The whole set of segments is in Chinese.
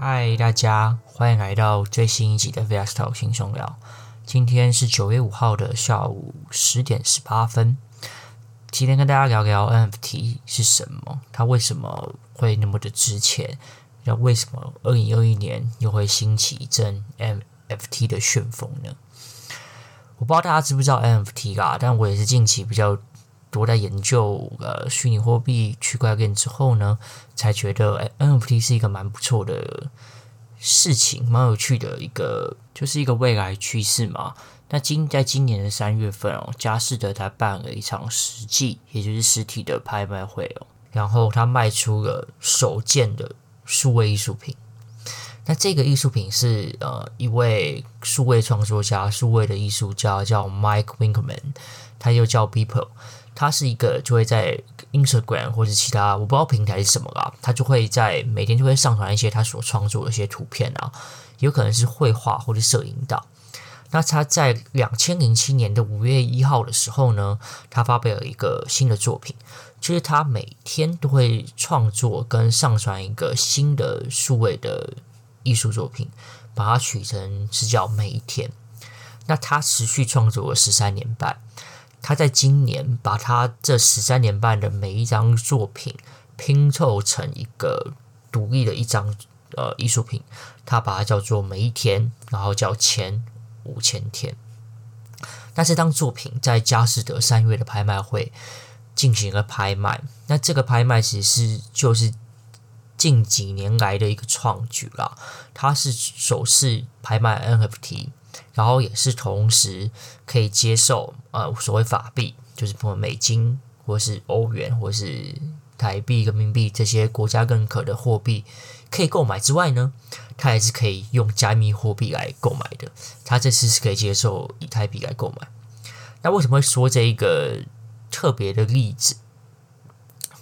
嗨，大家欢迎来到最新一集的 VS Talk 轻松聊。今天是九月五号的下午十点十八分。今天跟大家聊聊 NFT 是什么，它为什么会那么的值钱？那为什么二零二一年又会兴起一阵 NFT 的旋风呢？我不知道大家知不知道 NFT 啦，但我也是近期比较多在研究呃虚拟货币、区块链之后呢，才觉得 NFT 是一个蛮不错的事情，蛮有趣的一个，就是一个未来趋势嘛。那今在今年的三月份哦，佳士得他办了一场实际，也就是实体的拍卖会哦，然后他卖出了首件的数位艺术品。那这个艺术品是呃一位数位创作家、数位的艺术家叫 Mike Winkelman，他又叫 People 他是一个就会在 Instagram 或者其他我不知道平台是什么啦，他就会在每天就会上传一些他所创作的一些图片啊，有可能是绘画或者摄影的。那他在两千零七年的五月一号的时候呢，他发表了一个新的作品，就是他每天都会创作跟上传一个新的数位的。艺术作品，把它取成是叫每一天。那他持续创作了十三年半，他在今年把他这十三年半的每一张作品拼凑成一个独立的一张呃艺术品，他把它叫做每一天，然后叫前五千天。那这张作品在佳士得三月的拍卖会进行了拍卖，那这个拍卖其实是就是。近几年来的一个创举啦，它是首次拍卖 NFT，然后也是同时可以接受呃所谓法币，就是不管美金或是欧元或是台币、人民币这些国家认可的货币可以购买之外呢，它还是可以用加密货币来购买的。它这次是可以接受以太币来购买。那为什么会说这一个特别的例子？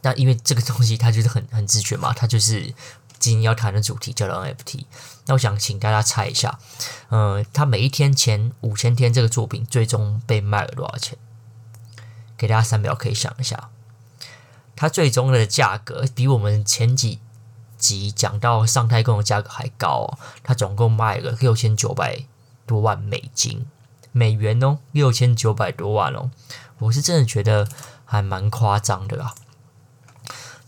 那因为这个东西它就是很很直觉嘛，它就是今天要谈的主题叫做 NFT。那我想请大家猜一下，呃，他每一天前五千天这个作品最终被卖了多少钱？给大家三秒可以想一下，它最终的价格比我们前几集讲到上太空的价格还高哦，它总共卖了六千九百多万美金，美元哦，六千九百多万哦，我是真的觉得还蛮夸张的啦。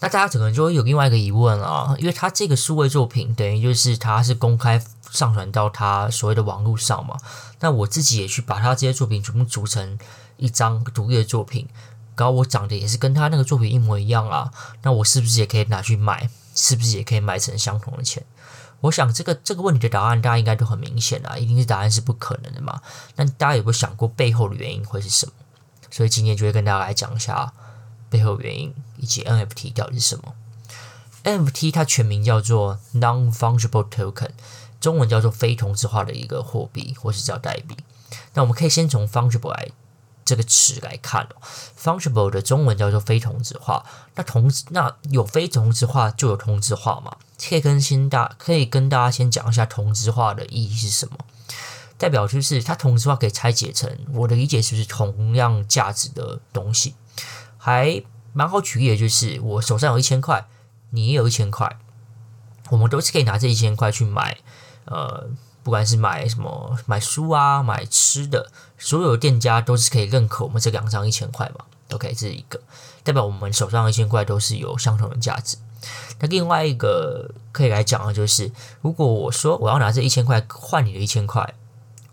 那大家可能就会有另外一个疑问啊，因为它这个数位作品等于就是它是公开上传到它所谓的网络上嘛。那我自己也去把它这些作品全部组成一张独立的作品，然后我长得也是跟他那个作品一模一样啊。那我是不是也可以拿去卖？是不是也可以卖成相同的钱？我想这个这个问题的答案大家应该都很明显啊，一定是答案是不可能的嘛。那大家有没有想过背后的原因会是什么？所以今天就会跟大家来讲一下。背后原因以及 NFT 到底是什么？NFT 它全名叫做 Non-Fungible Token，中文叫做非同质化的一个货币或是叫代币。那我们可以先从 Fungible 来这个词来看哦。Fungible 的中文叫做非同质化。那同那有非同质化就有同质化嘛？可以跟先大可以跟大家先讲一下同质化的意义是什么？代表就是它同质化可以拆解成我的理解是不是同样价值的东西？还蛮好举例的，就是我手上有一千块，你也有一千块，我们都是可以拿这一千块去买，呃，不管是买什么买书啊，买吃的，所有店家都是可以认可我们这两张一千块嘛。OK，这是一个代表我们手上一千块都是有相同的价值。那另外一个可以来讲的就是，如果我说我要拿这一千块换你的一千块，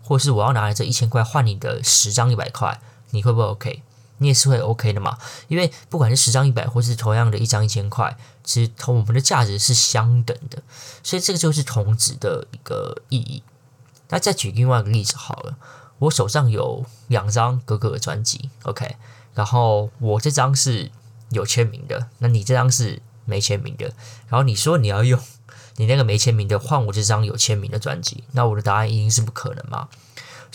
或是我要拿这一千块换你的十张一百块，你会不会 OK？你也是会 OK 的嘛？因为不管是十张一百，或是同样的一张一千块，其实同我们的价值是相等的，所以这个就是同值的一个意义。那再举另外一个例子好了，我手上有两张哥哥的专辑，OK，然后我这张是有签名的，那你这张是没签名的，然后你说你要用你那个没签名的换我这张有签名的专辑，那我的答案一定是不可能嘛。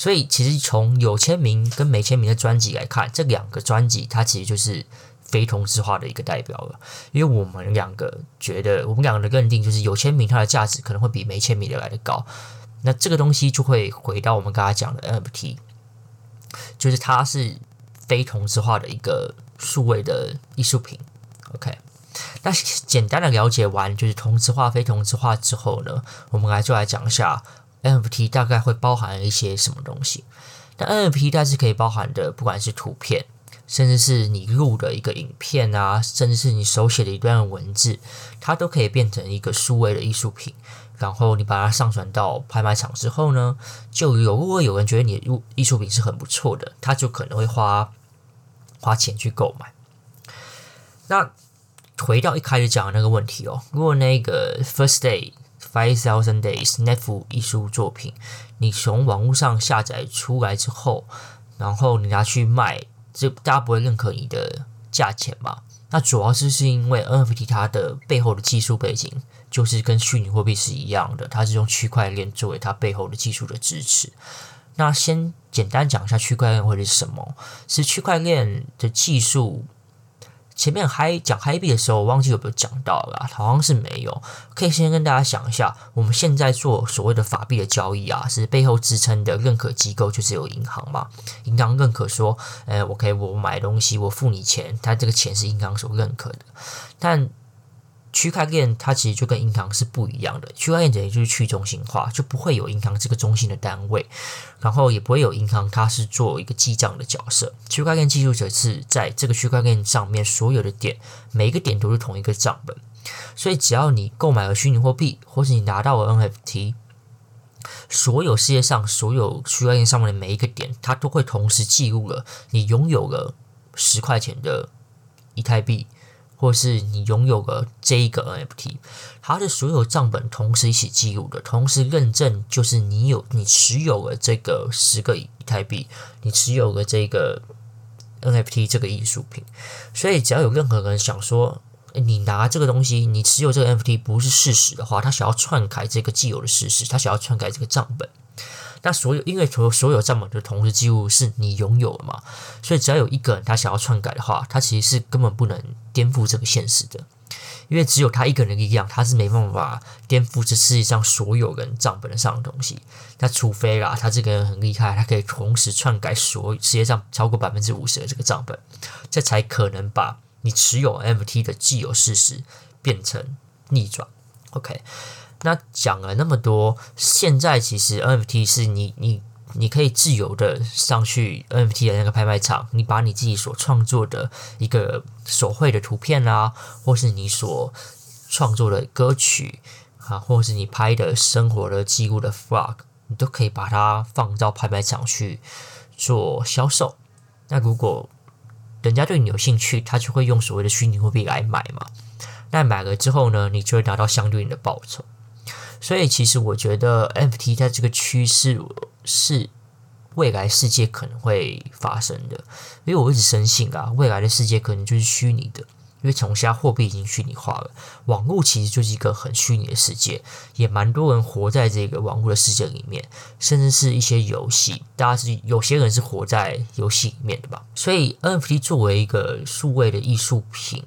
所以，其实从有签名跟没签名的专辑来看，这两个专辑它其实就是非同质化的一个代表了。因为我们两个觉得，我们两个的认定就是有签名它的价值可能会比没签名的来的高。那这个东西就会回到我们刚才讲的 NFT，就是它是非同质化的一个数位的艺术品。OK，那简单的了解完就是同质化、非同质化之后呢，我们来就来讲一下 NFT 大概会包含一些什么东西。那 NFT 它是可以包含的，不管是图片，甚至是你录的一个影片啊，甚至是你手写的一段文字，它都可以变成一个数位的艺术品。然后你把它上传到拍卖场之后呢，就有如果有人觉得你的艺术品是很不错的，他就可能会花花钱去购买。那回到一开始讲的那个问题哦，如果那个 First Day Five Thousand Days 那幅艺术作品，你从网络上下载出来之后，然后你拿去卖，这大家不会认可你的价钱嘛？那主要是是因为 NFT 它的背后的技术背景。就是跟虚拟货币是一样的，它是用区块链作为它背后的技术的支持。那先简单讲一下区块链会是什么？是区块链的技术。前面嗨讲嗨币的时候，我忘记有没有讲到了，好像是没有。可以先跟大家讲一下，我们现在做所谓的法币的交易啊，是背后支撑的认可机构就是有银行嘛，银行认可说，哎，我可以我买东西，我付你钱，它这个钱是银行所认可的，但。区块链它其实就跟银行是不一样的，区块链等于就是去中心化，就不会有银行这个中心的单位，然后也不会有银行它是做一个记账的角色。区块链记录者是在这个区块链上面所有的点，每一个点都是同一个账本，所以只要你购买了虚拟货币，或是你拿到了 NFT，所有世界上所有区块链上面的每一个点，它都会同时记录了你拥有了十块钱的以太币。或是你拥有了这一个 NFT，它的所有账本同时一起记录的，同时认证就是你有你持有了这个十个以太币，你持有了这个 NFT 这个艺术品。所以只要有任何人想说，你拿这个东西，你持有这个 NFT 不是事实的话，他想要篡改这个既有的事实，他想要篡改这个账本。那所有，因为所所有账本的同时记录是你拥有的嘛，所以只要有一个人他想要篡改的话，他其实是根本不能颠覆这个现实的，因为只有他一个人的力量，他是没办法颠覆这世界上所有人账本上的东西。那除非啦，他这个人很厉害，他可以同时篡改所世界上超过百分之五十的这个账本，这才可能把你持有 NFT 的既有事实变成逆转。OK。那讲了那么多，现在其实 NFT 是你你你可以自由的上去 NFT 的那个拍卖场，你把你自己所创作的一个手绘的图片啊，或是你所创作的歌曲啊，或是你拍的生活的记录的 vlog，你都可以把它放到拍卖场去做销售。那如果人家对你有兴趣，他就会用所谓的虚拟货币来买嘛。那买了之后呢，你就会拿到相对应的报酬。所以，其实我觉得 NFT 在这个趋势是未来世界可能会发生的，因为我一直深信啊，未来的世界可能就是虚拟的，因为从现在货币已经虚拟化了，网络其实就是一个很虚拟的世界，也蛮多人活在这个网络的世界里面，甚至是一些游戏，大家是有些人是活在游戏里面的吧。所以 NFT 作为一个数位的艺术品，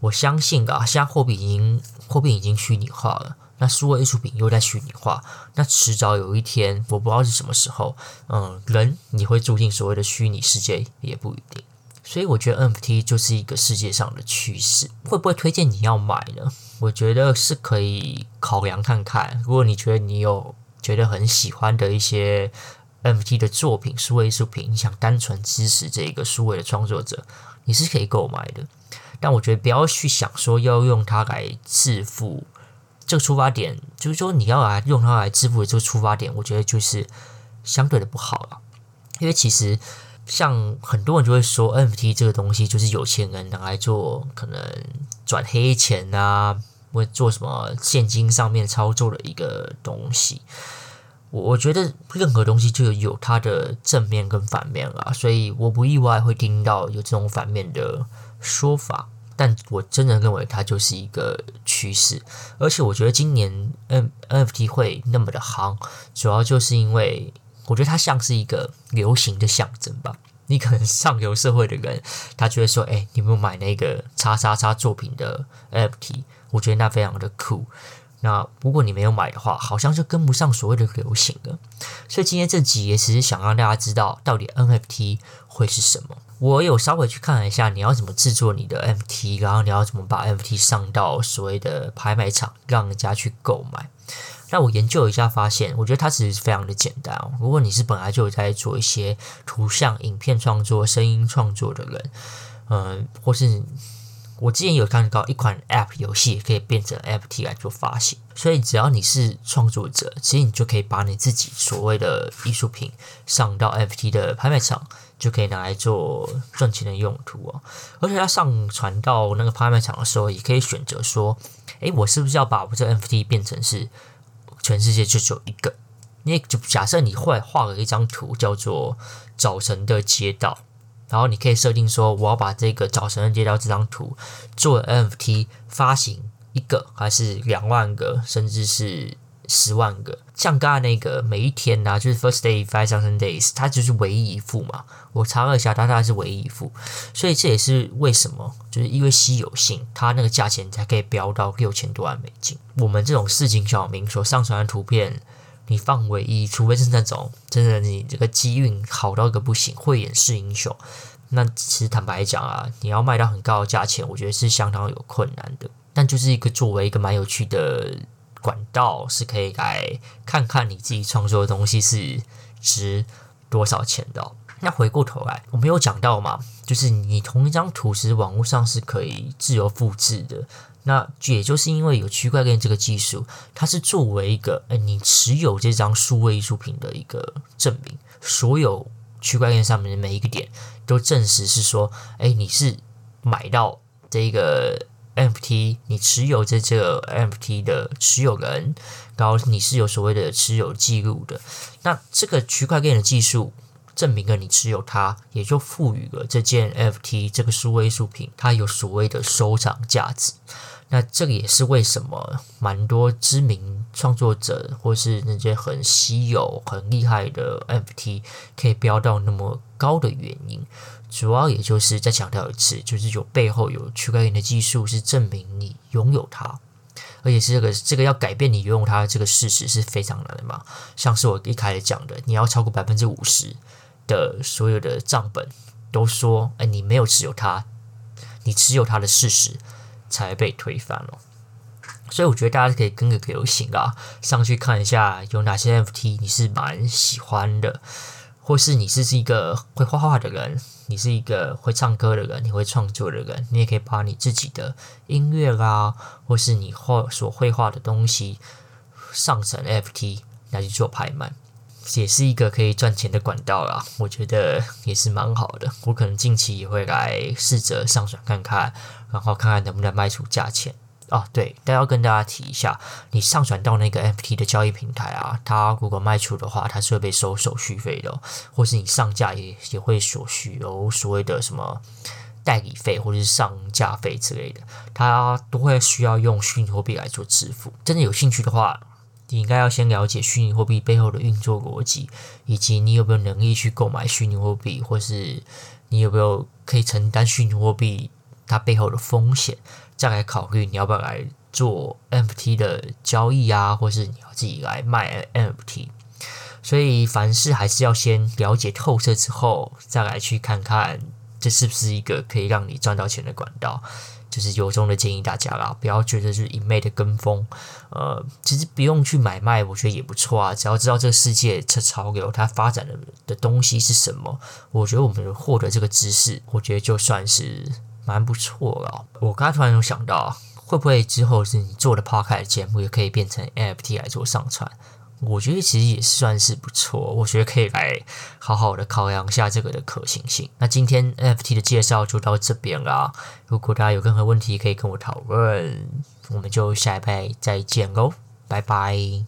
我相信啊，现在货币已经货币已经虚拟化了。那数位艺术品又在虚拟化，那迟早有一天，我不知道是什么时候，嗯，人你会住进所谓的虚拟世界也不一定。所以我觉得 NFT 就是一个世界上的趋势，会不会推荐你要买呢？我觉得是可以考量看看。如果你觉得你有觉得很喜欢的一些 NFT 的作品、数位艺术品，你想单纯支持这个数位的创作者，你是可以购买的。但我觉得不要去想说要用它来致富。这个出发点就是说，你要来用它来致富的这个出发点，我觉得就是相对的不好了。因为其实像很多人就会说，NFT 这个东西就是有钱人拿来做可能转黑钱啊，或做什么现金上面操作的一个东西。我我觉得任何东西就有它的正面跟反面啦，所以我不意外会听到有这种反面的说法。但我真的认为它就是一个趋势，而且我觉得今年 N NFT 会那么的夯，主要就是因为我觉得它像是一个流行的象征吧。你可能上流社会的人，他就会说：“哎，你有没有买那个叉叉叉作品的 NFT？” 我觉得那非常的酷。那如果你没有买的话，好像就跟不上所谓的流行了。所以今天这集也只是想让大家知道，到底 NFT 会是什么。我有稍微去看了一下，你要怎么制作你的 NFT，然后你要怎么把 NFT 上到所谓的拍卖场，让人家去购买。那我研究一下，发现我觉得它其实非常的简单哦。如果你是本来就有在做一些图像、影片创作、声音创作的人，嗯，或是。我之前有看到一款 App 游戏可以变成 FT 来做发行，所以只要你是创作者，其实你就可以把你自己所谓的艺术品上到 FT 的拍卖场，就可以拿来做赚钱的用途哦。而且它上传到那个拍卖场的时候，也可以选择说，诶，我是不是要把我这 NFT 变成是全世界就只有一个？你就假设你画画了一张图，叫做早晨的街道。然后你可以设定说，我要把这个早晨的街道这张图做 NFT 发行一个，还是两万个，甚至是十万个。像刚才那个每一天呐、就是 first day five thousand days，它就是唯一一幅嘛。我查了一下，它大概是唯一一幅，所以这也是为什么，就是因为稀有性，它那个价钱才可以飙到六千多万美金。我们这种市井小民所上传的图片。你放唯一，除非是那种真的你这个机运好到一个不行，慧眼识英雄，那其实坦白讲啊，你要卖到很高的价钱，我觉得是相当有困难的。但就是一个作为一个蛮有趣的管道，是可以来看看你自己创作的东西是值多少钱的。那回过头来，我没有讲到嘛，就是你同一张图，其实网络上是可以自由复制的。那也就是因为有区块链这个技术，它是作为一个，诶，你持有这张数位艺术品的一个证明。所有区块链上面的每一个点都证实是说，诶，你是买到这个 NFT，你持有这这个 NFT 的持有人，然后你是有所谓的持有记录的。那这个区块链的技术证明了你持有它，也就赋予了这件 FT 这个数位艺术品它有所谓的收藏价值。那这个也是为什么蛮多知名创作者或是那些很稀有、很厉害的 NFT 可以飙到那么高的原因，主要也就是再强调一次，就是有背后有区块链的技术是证明你拥有它，而且是这个这个要改变你拥有它这个事实是非常难的嘛。像是我一开始讲的，你要超过百分之五十的所有的账本都说，哎，你没有持有它，你持有它的事实。才被推翻了，所以我觉得大家可以跟个流行啊，上去看一下有哪些 FT 你是蛮喜欢的，或是你是一个会画画的人，你是一个会唱歌的人，你会创作的人，你也可以把你自己的音乐啦，或是你画所绘画的东西上成 FT 来去做拍卖，也是一个可以赚钱的管道啦。我觉得也是蛮好的，我可能近期也会来试着上传看看。然后看看能不能卖出价钱哦。对，但要跟大家提一下，你上传到那个 FT 的交易平台啊，它如果卖出的话，它是会被收手续费的，或是你上架也也会所需有所谓的什么代理费或者是上架费之类的，它都会需要用虚拟货币来做支付。真的有兴趣的话，你应该要先了解虚拟货币背后的运作逻辑，以及你有没有能力去购买虚拟货币，或是你有没有可以承担虚拟货币。它背后的风险，再来考虑你要不要来做 NFT 的交易啊，或是你要自己来卖 NFT。所以凡事还是要先了解透彻之后，再来去看看这是不是一个可以让你赚到钱的管道。就是由衷的建议大家啦，不要觉得就是一昧的跟风。呃，其实不用去买卖，我觉得也不错啊。只要知道这个世界这潮流它发展的的东西是什么，我觉得我们获得这个知识，我觉得就算是。蛮不错了，我刚才突然有想到，会不会之后是你做的 Podcast 节目也可以变成 NFT 来做上传？我觉得其实也算是不错，我觉得可以来好好的考量一下这个的可行性。那今天 NFT 的介绍就到这边啦，如果大家有任何问题可以跟我讨论，我们就下一拜再见喽，拜拜。